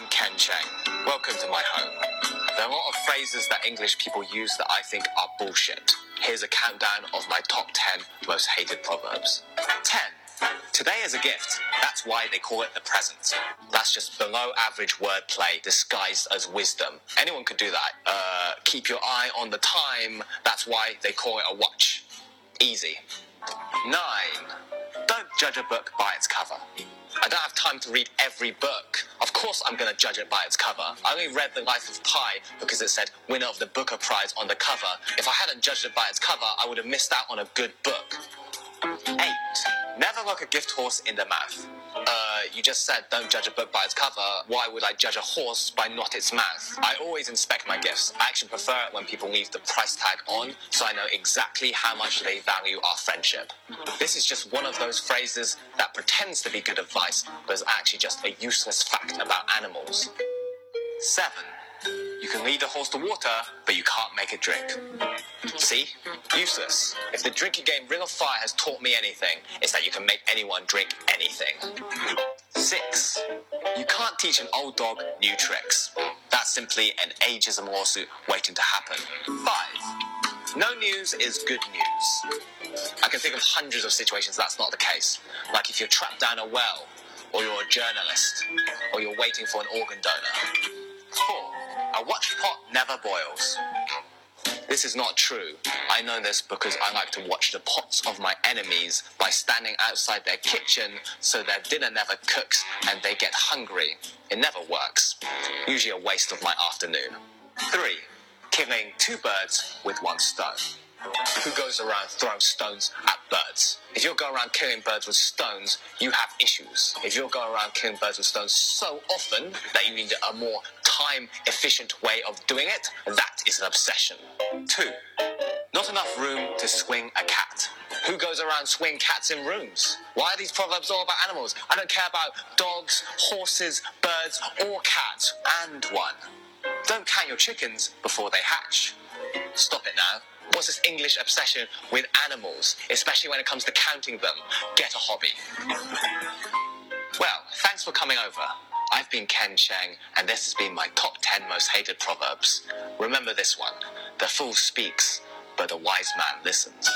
I'm Ken Cheng. Welcome to my home. There are a lot of phrases that English people use that I think are bullshit. Here's a countdown of my top 10 most hated proverbs. 10. Today is a gift. That's why they call it the present. That's just below average wordplay disguised as wisdom. Anyone could do that. Uh, keep your eye on the time. That's why they call it a watch. Easy. 9. Don't judge a book by its cover. I don't have time to read every book. Of course, I'm going to judge it by its cover. I only read The Life of Pi because it said winner of the Booker Prize on the cover. If I hadn't judged it by its cover, I would have missed out on a good book. 8. Never look a gift horse in the mouth. Uh, you just said don't judge a book by its cover. Why would I judge a horse by not its mouth? I always inspect my gifts. I actually prefer it when people leave the price tag on so I know exactly how much they value our friendship. This is just one of those phrases that pretends to be good advice, but is actually just a useless fact about animals. 7. You can lead a horse to water, but you can't make it drink. See? Useless. If the drinking game Ring of Fire has taught me anything, it's that you can make anyone drink anything. 6. You can't teach an old dog new tricks. That's simply an ageism lawsuit waiting to happen. 5. No news is good news. I can think of hundreds of situations that's not the case. Like if you're trapped down a well, or you're a journalist, or you're waiting for an organ donor. 4. A watch pot never boils. This is not true. I know this because I like to watch the pots of my enemies by standing outside their kitchen so their dinner never cooks and they get hungry. It never works. Usually a waste of my afternoon. 3. Killing two birds with one stone. Who goes around throwing stones at birds? If you're going around killing birds with stones, you have issues. If you're going around killing birds with stones so often that you need a more time efficient way of doing it, that is an obsession. Two, not enough room to swing a cat. Who goes around swinging cats in rooms? Why are these proverbs all about animals? I don't care about dogs, horses, birds, or cats, and one. Don't count your chickens before they hatch. Stop it now. What's this English obsession with animals, especially when it comes to counting them? Get a hobby. Well, thanks for coming over. I've been Ken Cheng, and this has been my top 10 most hated proverbs. Remember this one the fool speaks, but the wise man listens.